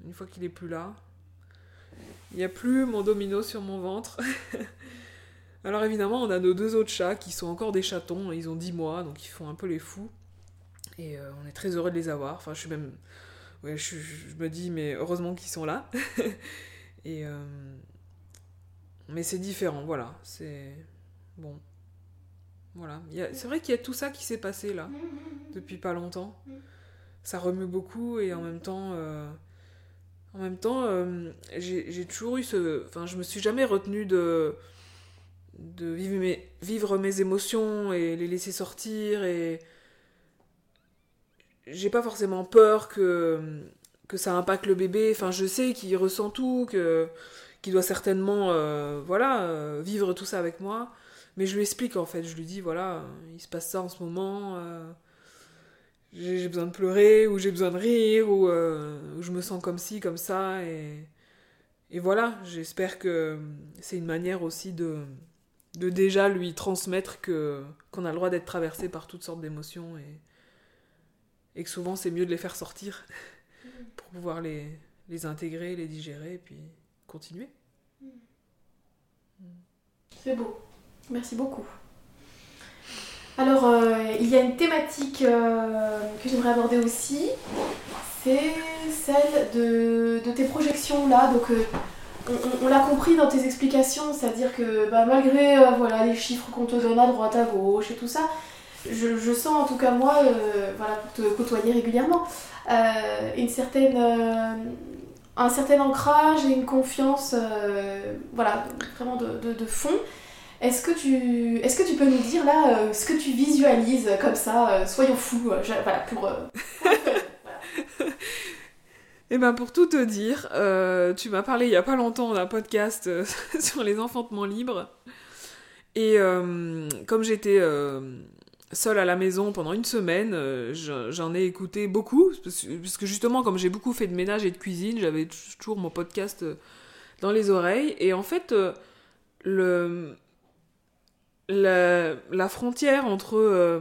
une fois qu'il est plus là, il n'y a plus mon domino sur mon ventre. Alors évidemment, on a nos deux autres chats qui sont encore des chatons, ils ont 10 mois, donc ils font un peu les fous. Et euh, on est très heureux de les avoir. Enfin, je suis même... Ouais, je, me dis, mais heureusement qu'ils sont là. Et... Euh, mais c'est différent, voilà. C'est... Bon. Voilà. C'est vrai qu'il y a tout ça qui s'est passé là, depuis pas longtemps. Ça remue beaucoup et en même temps... Euh, en même temps, euh, j'ai toujours eu ce. Enfin, je me suis jamais retenue de, de vivre mes, vivre mes émotions et les laisser sortir. Et. J'ai pas forcément peur que, que ça impacte le bébé. Enfin, je sais qu'il ressent tout, que qu'il doit certainement euh, voilà, euh, vivre tout ça avec moi. Mais je lui explique en fait. Je lui dis voilà, il se passe ça en ce moment j'ai besoin de pleurer, ou j'ai besoin de rire, euh, ou, je me sens comme ci, comme ça. Et, et voilà, j'espère que c'est une manière aussi de, de déjà lui transmettre que qu'on a le droit d'être traversé par toutes sortes d'émotions et, et que souvent c'est mieux de les faire sortir pour pouvoir les, les intégrer, les digérer et puis continuer. C'est beau. Merci beaucoup. Alors, euh, il y a une thématique euh, que j'aimerais aborder aussi, c'est celle de, tes projections là. Donc, euh, on, l'a compris dans tes explications, c'est-à-dire que bah, malgré voilà, les chiffres qu'on te donne à droite, à gauche et tout ça, je, sens en tout cas moi, voilà, pour te côtoyer régulièrement, une certaine, un certain ancrage et une confiance, voilà, vraiment de, de fond. Est-ce que, tu, est que tu peux nous dire là euh, ce que tu visualises comme ça euh, Soyons fous, euh, voilà, pour. Eh ben pour tout te dire, tu m'as parlé il y a pas longtemps d'un podcast sur les enfantements libres. Et comme j'étais seule à la maison pendant une semaine, j'en ai écouté beaucoup, parce que justement comme j'ai beaucoup fait de ménage et de cuisine, j'avais toujours mon podcast dans les oreilles. Et en fait, le, la, frontière entre euh,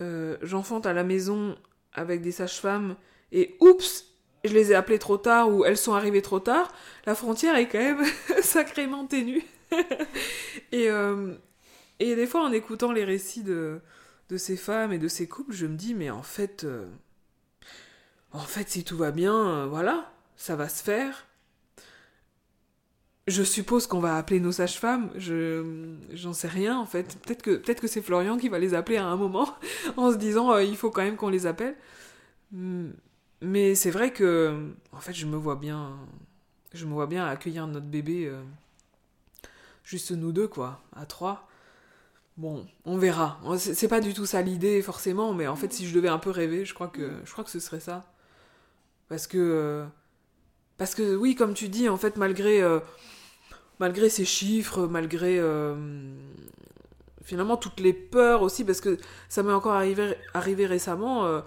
euh, j'enfante à la maison avec des sages-femmes et oups, je les ai appelées trop tard ou elles sont arrivées trop tard, la frontière est quand même sacrément ténue. et, euh, et des fois, en écoutant les récits de, de ces femmes et de ces couples, je me dis, mais en fait, en fait, si tout va bien, voilà, ça va se faire je suppose qu'on va appeler nos sages-femmes. Je j'en sais rien en fait. Peut-être que peut-être que c'est Florian qui va les appeler à un moment en se disant euh, il faut quand même qu'on les appelle. Hmm. Mais c'est vrai que en fait je me vois bien je me vois bien accueillir notre bébé euh, juste nous deux quoi, à trois. Bon, on verra. C'est pas du tout ça l'idée forcément, mais en fait si je devais un peu rêver, je crois que je crois que ce serait ça. Parce que euh, parce que oui, comme tu dis, en fait, malgré, euh, malgré ces chiffres, malgré euh, finalement toutes les peurs aussi, parce que ça m'est encore arrivé, récemment, euh,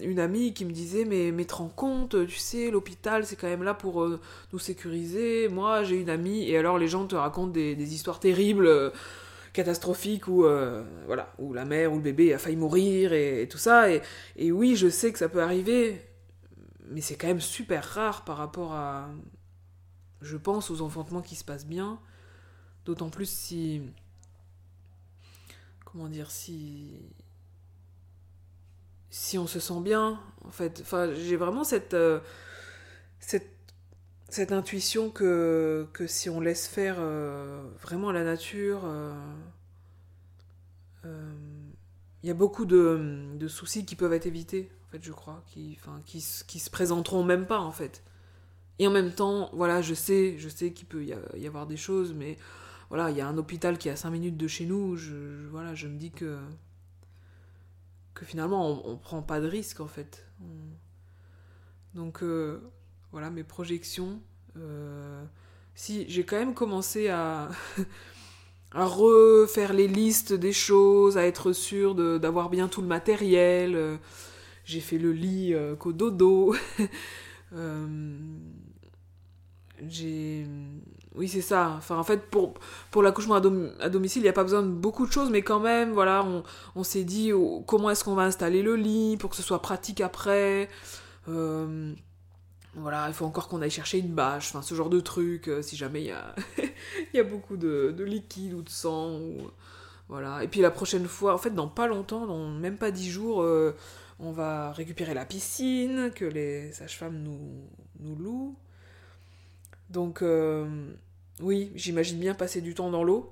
une amie qui me disait, mais, mais te rends compte, tu sais, l'hôpital, c'est quand même là pour nous sécuriser. Moi, j'ai une amie, et alors les gens te racontent des, histoires terribles catastrophiques où voilà où la mère ou le bébé a failli mourir et, tout ça et oui je sais que ça peut arriver mais c'est quand même super rare par rapport à, je pense, aux enfantements qui se passent bien. D'autant plus si, comment dire, si, si on se sent bien, en fait. Enfin, j'ai vraiment cette, euh, cette, cette intuition que, que si on laisse faire euh, vraiment la nature, euh, il y a beaucoup de, soucis qui peuvent être évités, fait, je crois, qui, enfin, qui, se présenteront même pas, en fait. Et en même temps, voilà, je sais, je sais qu'il peut y, avoir des choses, mais voilà, il y a un hôpital qui est à 5 minutes de chez nous, je, voilà, je me dis que, que finalement, on, on prend pas de risque, en fait. Donc, euh, voilà, mes projections. Euh, si, j'ai quand même commencé à... à refaire les listes des choses, à être sûr d'avoir bien tout le matériel. J'ai fait le lit euh, qu'au dodo. euh, j'ai oui c'est ça. Enfin en fait pour pour l'accouchement à, domicile il n'y a pas besoin de beaucoup de choses mais quand même voilà on, on s'est dit oh, comment est-ce qu'on va installer le lit pour que ce soit pratique après? Euh, voilà il faut encore qu'on aille chercher une bâche enfin ce genre de truc euh, si jamais il y a y a beaucoup de, de, liquide ou de sang ou, voilà. Et puis la prochaine fois en fait dans pas longtemps dans même pas dix jours on va récupérer la piscine que les sages-femmes nous louent donc, euh, oui, j'imagine bien passer du temps dans l'eau.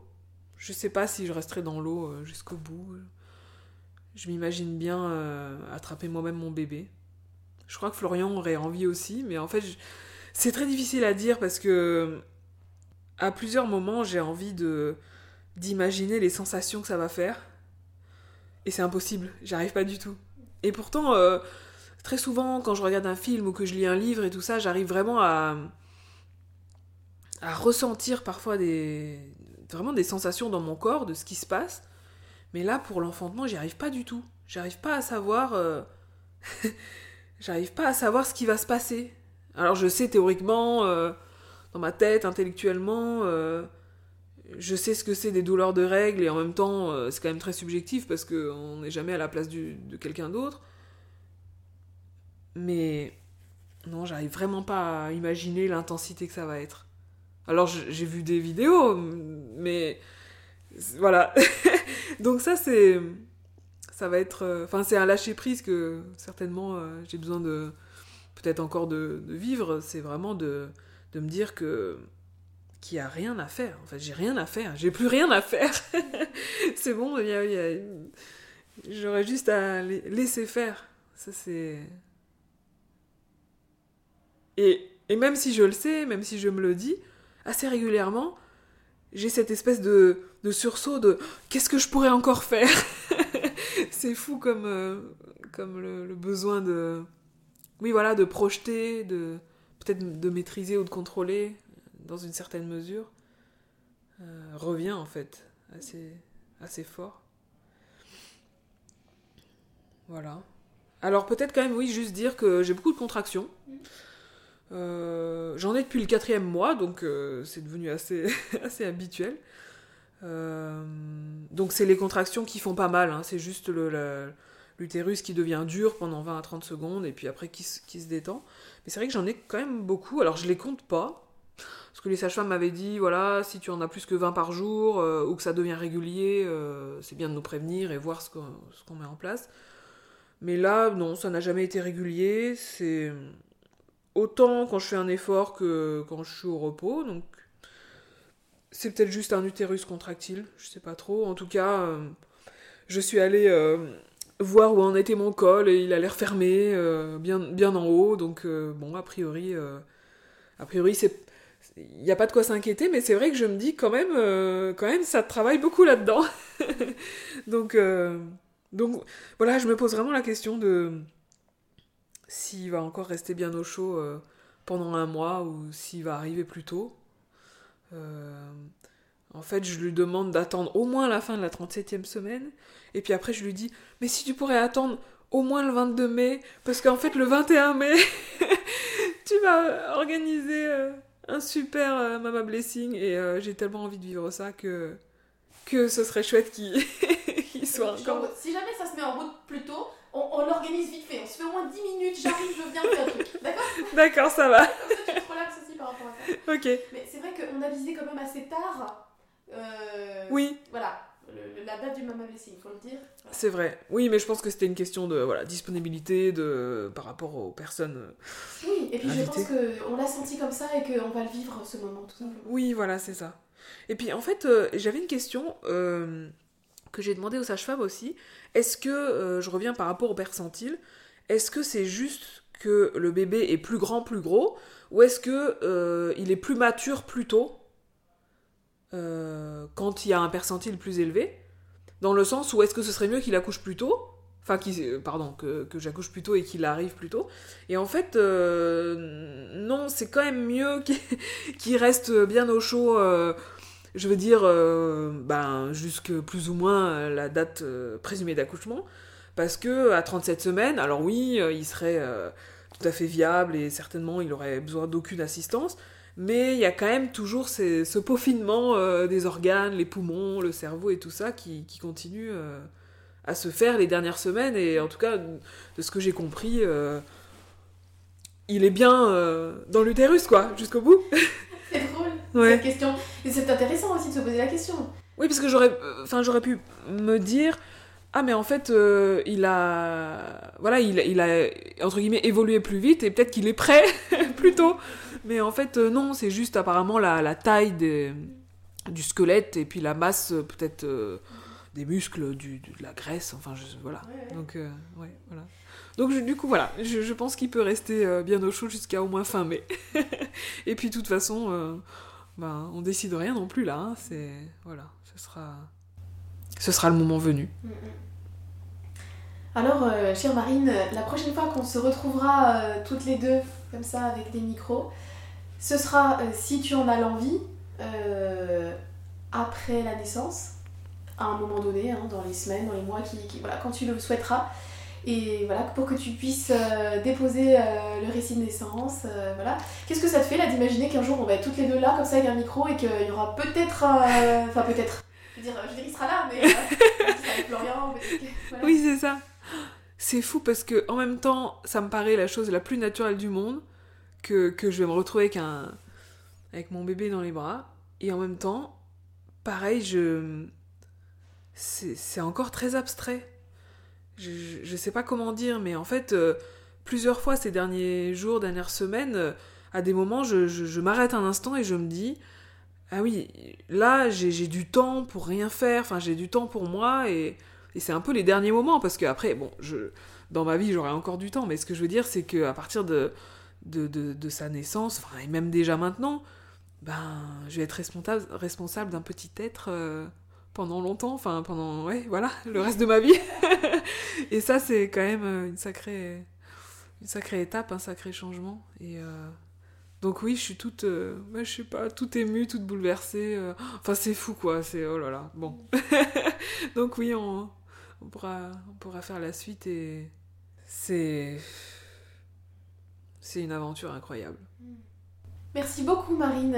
Je sais pas si je resterai dans l'eau euh, jusqu'au bout. Je m'imagine bien euh, attraper moi-même mon bébé. Je crois que Florian aurait envie aussi, mais en fait, c'est très difficile à dire parce que à plusieurs moments, j'ai envie de d'imaginer les sensations que ça va faire. Et c'est impossible, j'arrive pas du tout. Et pourtant, très souvent, quand je regarde un film ou que je lis un livre et tout ça, j'arrive vraiment à, à ressentir parfois des vraiment des sensations dans mon corps de ce qui se passe. Mais là, pour l'enfantement, j'y arrive pas du tout. J'arrive pas à savoir. Euh, j'arrive pas à savoir ce qui va se passer. Alors je sais théoriquement, euh, dans ma tête, intellectuellement, euh, je sais ce que c'est des douleurs de règles et en même temps, c'est quand même très subjectif parce qu'on n'est jamais à la place de quelqu'un d'autre. Mais non, j'arrive vraiment pas à imaginer l'intensité que ça va être. Alors j'ai vu des vidéos, mais voilà. Donc ça c'est ça va être euh, enfin c'est un lâcher prise que certainement euh, j'ai besoin de peut-être encore de, vivre, c'est vraiment de me dire que qu'il n'y a rien à faire. En fait, j'ai rien à faire, j'ai plus rien à faire. c'est bon, j'aurais juste à laisser faire. Ça c'est et, et même si je le sais, même si je me le dis, assez régulièrement, j'ai cette espèce de, de sursaut de qu'est-ce que je pourrais encore faire? C'est fou comme, euh, comme le, besoin de. Oui, voilà, de projeter, de peut-être de maîtriser ou de contrôler dans une certaine mesure, euh, revient en fait assez, assez fort. Voilà. Alors peut-être quand même, oui, juste dire que j'ai beaucoup de contractions. Euh, j'en ai depuis le quatrième mois, donc euh, c'est devenu assez, assez habituel. Euh, donc c'est les contractions qui font pas mal, hein. c'est juste l'utérus qui devient dur pendant 20 à 30 secondes et puis après qui, qui se détend. Mais c'est vrai que j'en ai quand même beaucoup, alors je les compte pas, parce que les sages-femmes m'avaient dit, voilà, si tu en as plus que 20 par jour ou que ça devient régulier, c'est bien de nous prévenir et voir ce qu'on met en place. Mais là, non, ça n'a jamais été régulier, c'est autant quand je fais un effort que quand je suis au repos. Donc c'est peut-être juste un utérus contractile, je sais pas trop. En tout cas, euh, je suis allée euh, voir où en était mon col et il a l'air fermé, euh, bien, bien en haut. Donc bon, a priori, a priori c'est il n'y a pas de quoi s'inquiéter, mais c'est vrai que je me dis quand même, quand même, ça travaille beaucoup là-dedans. donc, donc voilà, je me pose vraiment la question de s'il va encore rester bien au chaud euh, pendant un mois ou s'il va arriver plus tôt. Euh, en fait, je lui demande d'attendre au moins la fin de la 37e semaine. Et puis après, je lui dis, mais si tu pourrais attendre au moins le 22 mai, parce qu'en fait, le 21 mai, tu vas organiser euh, un super Mama Blessing. Et j'ai tellement envie de vivre ça que, que ce serait chouette qu'il soit encore... Si jamais ça se met en route plus tôt, on, l'organise vite fait. On se fait au moins 10 minutes, j'arrive, je viens faire un truc. D'accord? D'accord, ça va. Comme ça, tu te relaxes aussi par rapport à ça. Ok. Mais c'est vrai qu'on a visé quand même assez tard. Euh, oui. Voilà. La date du Mama il faut le dire. C'est vrai. Oui, mais je pense que c'était une question de voilà, disponibilité de, par rapport aux personnes. Euh, oui, et puis je pense qu'on l'a senti comme ça et qu'on va le vivre ce moment, tout simplement. Oui, voilà, c'est ça. Et puis en fait, euh, j'avais une question que j'ai demandé aux sages-femmes aussi, est-ce que, euh, je reviens par rapport au percentile, est-ce que c'est juste que le bébé est plus grand, plus gros, ou est-ce que euh, il est plus mature plus tôt euh, quand il y a un percentile plus élevé? Dans le sens où est-ce que ce serait mieux qu'il accouche plus tôt Enfin, pardon, que, j'accouche plus tôt et qu'il arrive plus tôt. Et en fait, non, c'est quand même mieux qu'il reste bien au chaud je veux dire, euh, ben, jusque plus ou moins la date euh, présumée d'accouchement, parce que à 37 semaines, alors oui, euh, il serait tout à fait viable et certainement il aurait besoin d'aucune assistance, mais il y a quand même toujours ce peaufinement des organes, les poumons, le cerveau et tout ça qui, qui continue à se faire les dernières semaines, et en tout cas, de ce que j'ai compris, il est bien dans l'utérus, quoi, jusqu'au bout. cette question. Et c'est intéressant aussi de se poser la question. Oui, parce que j'aurais, euh, enfin, j'aurais pu me dire, ah mais en fait, euh, il a, voilà, il, il, a entre guillemets évolué plus vite et peut-être qu'il est prêt plus tôt. Mais en fait, euh, non, c'est juste apparemment la, la taille des, du squelette et puis la masse peut-être des muscles, du, de la graisse, enfin, je, voilà. Donc, ouais, voilà. Donc du coup voilà, je, je pense qu'il peut rester bien au chaud jusqu'à au moins fin mai. et puis de toute façon, ben, on décide rien non plus là. Hein. C'est voilà, ce sera, ce sera le moment venu. Mm, mm. Alors, euh, chère Marine, la prochaine fois qu'on se retrouvera euh, toutes les deux comme ça avec des micros, ce sera euh, si tu en as l'envie après la naissance, à un moment donné, hein, dans les semaines, dans les mois, qui, voilà, quand tu le souhaiteras. Et voilà, pour que tu puisses euh, déposer euh, le récit de naissance, euh, voilà. Qu'est-ce que ça te fait là d'imaginer qu'un jour on va être toutes les deux là, comme ça avec un micro, et qu'il y aura peut-être. Enfin, peut-être. Je veux dire, je sera là, mais. avec Florian, voilà. Oui, c'est ça. C'est fou parce que en même temps, ça me paraît la chose la plus naturelle du monde que, que je vais me retrouver avec, un, avec mon bébé dans les bras. Et en même temps, pareil, je. C'est encore très abstrait je, ne sais pas comment dire, mais en fait, euh, plusieurs fois ces derniers jours, dernières semaines, euh, à des moments, je, m'arrête un instant et je me dis, ah oui, là, j'ai du temps pour rien faire, enfin, j'ai du temps pour moi, et, c'est un peu les derniers moments, parce que après, bon, je, dans ma vie, j'aurai encore du temps, mais ce que je veux dire, c'est qu'à partir de, de, sa naissance, et même déjà maintenant, ben, je vais être responsable, responsable d'un petit être. Euh, pendant longtemps, enfin pendant, ouais, voilà, le reste de ma vie. et ça, c'est quand même euh, une sacrée, une sacrée étape, un sacré changement. Et euh, donc oui, je suis toute, euh, je pas, toute émue, toute bouleversée. Enfin, c'est fou, quoi. C'est oh là là. Bon. donc oui, on, on, pourra, on pourra faire la suite et c'est, c'est une aventure incroyable. Merci beaucoup, Marine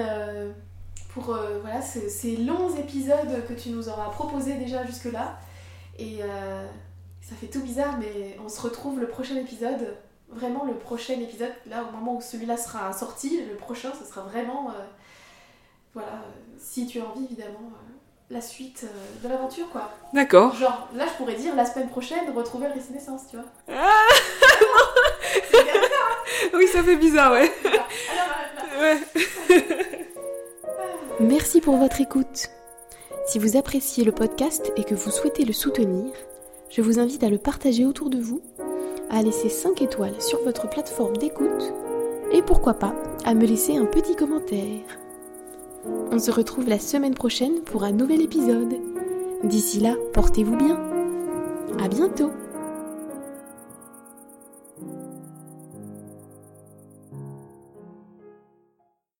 pour euh, voilà, ces, longs épisodes que tu nous auras proposés déjà jusque-là. Et euh, ça fait tout bizarre, mais on se retrouve le prochain épisode. Vraiment le prochain épisode, là au moment où celui-là sera sorti, le prochain, ce sera vraiment, euh, voilà, si tu as envie évidemment, la suite de l'aventure quoi. D'accord. Genre, là je pourrais dire la semaine prochaine, retrouver le récit naissance, tu vois. Ah oui, ça fait bizarre, ouais. Merci pour votre écoute. Si vous appréciez le podcast et que vous souhaitez le soutenir, je vous invite à le partager autour de vous, à laisser 5 étoiles sur votre plateforme d'écoute et pourquoi pas à me laisser un petit commentaire. On se retrouve la semaine prochaine pour un nouvel épisode. D'ici là, portez-vous bien. À bientôt